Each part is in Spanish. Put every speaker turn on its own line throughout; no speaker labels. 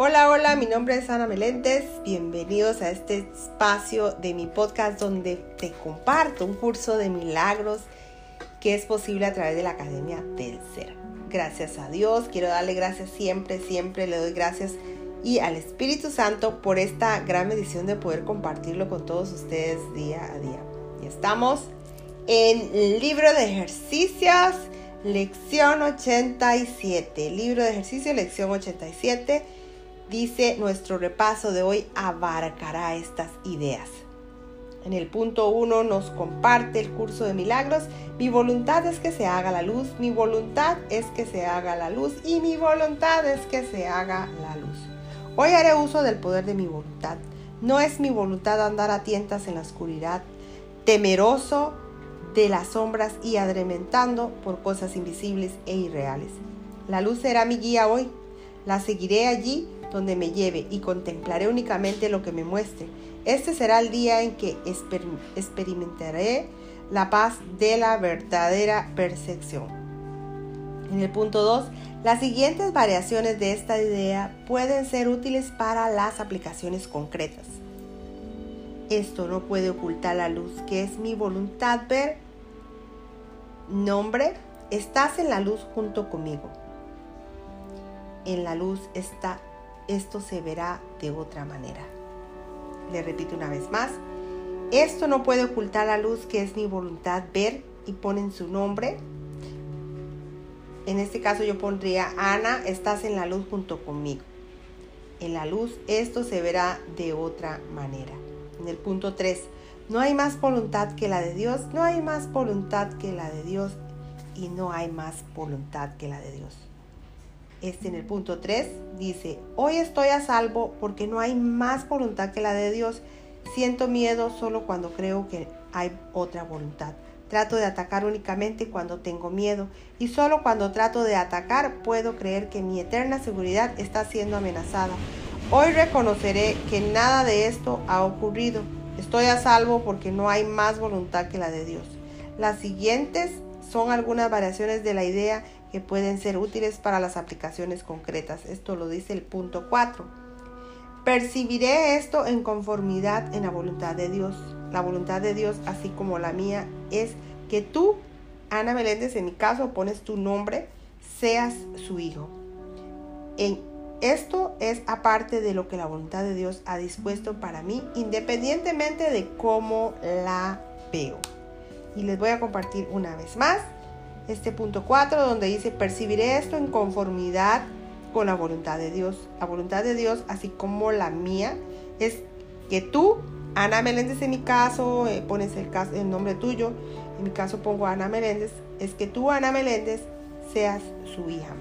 Hola, hola, mi nombre es Ana Meléndez. Bienvenidos a este espacio de mi podcast donde te comparto un curso de milagros que es posible a través de la Academia del Ser. Gracias a Dios, quiero darle gracias siempre, siempre le doy gracias y al Espíritu Santo por esta gran bendición de poder compartirlo con todos ustedes día a día. Y estamos en libro de ejercicios, lección 87. Libro de ejercicio, lección 87 dice nuestro repaso de hoy abarcará estas ideas. En el punto 1 nos comparte el curso de milagros. Mi voluntad es que se haga la luz, mi voluntad es que se haga la luz y mi voluntad es que se haga la luz. Hoy haré uso del poder de mi voluntad. No es mi voluntad andar a tientas en la oscuridad, temeroso de las sombras y adrementando por cosas invisibles e irreales. La luz será mi guía hoy. La seguiré allí donde me lleve y contemplaré únicamente lo que me muestre. Este será el día en que experimentaré la paz de la verdadera percepción. En el punto 2, las siguientes variaciones de esta idea pueden ser útiles para las aplicaciones concretas. Esto no puede ocultar la luz que es mi voluntad ver. Nombre, estás en la luz junto conmigo. En la luz está esto se verá de otra manera. Le repito una vez más, esto no puede ocultar la luz que es mi voluntad ver y ponen su nombre. En este caso yo pondría, Ana, estás en la luz junto conmigo. En la luz esto se verá de otra manera. En el punto 3, no hay más voluntad que la de Dios, no hay más voluntad que la de Dios y no hay más voluntad que la de Dios este en el punto 3 dice, hoy estoy a salvo porque no hay más voluntad que la de Dios. Siento miedo solo cuando creo que hay otra voluntad. Trato de atacar únicamente cuando tengo miedo y solo cuando trato de atacar puedo creer que mi eterna seguridad está siendo amenazada. Hoy reconoceré que nada de esto ha ocurrido. Estoy a salvo porque no hay más voluntad que la de Dios. Las siguientes son algunas variaciones de la idea que pueden ser útiles para las aplicaciones concretas. Esto lo dice el punto 4. Percibiré esto en conformidad en la voluntad de Dios. La voluntad de Dios, así como la mía, es que tú, Ana Meléndez, en mi caso, pones tu nombre, seas su hijo. En esto es aparte de lo que la voluntad de Dios ha dispuesto para mí, independientemente de cómo la veo. Y les voy a compartir una vez más este punto 4 donde dice, percibiré esto en conformidad con la voluntad de Dios. La voluntad de Dios, así como la mía, es que tú, Ana Meléndez en mi caso, eh, pones el, caso, el nombre tuyo, en mi caso pongo Ana Meléndez, es que tú, Ana Meléndez, seas su hija.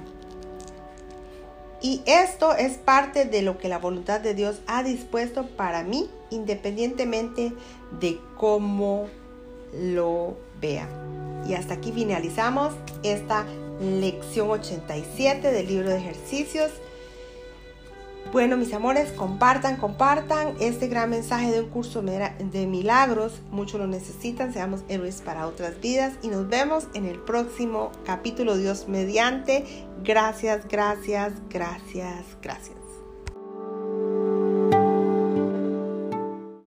Y esto es parte de lo que la voluntad de Dios ha dispuesto para mí, independientemente de cómo lo vea. Y hasta aquí finalizamos esta lección 87 del libro de ejercicios. Bueno, mis amores, compartan, compartan este gran mensaje de un curso de milagros. Muchos lo necesitan, seamos héroes para otras vidas y nos vemos en el próximo capítulo Dios mediante. Gracias, gracias, gracias, gracias.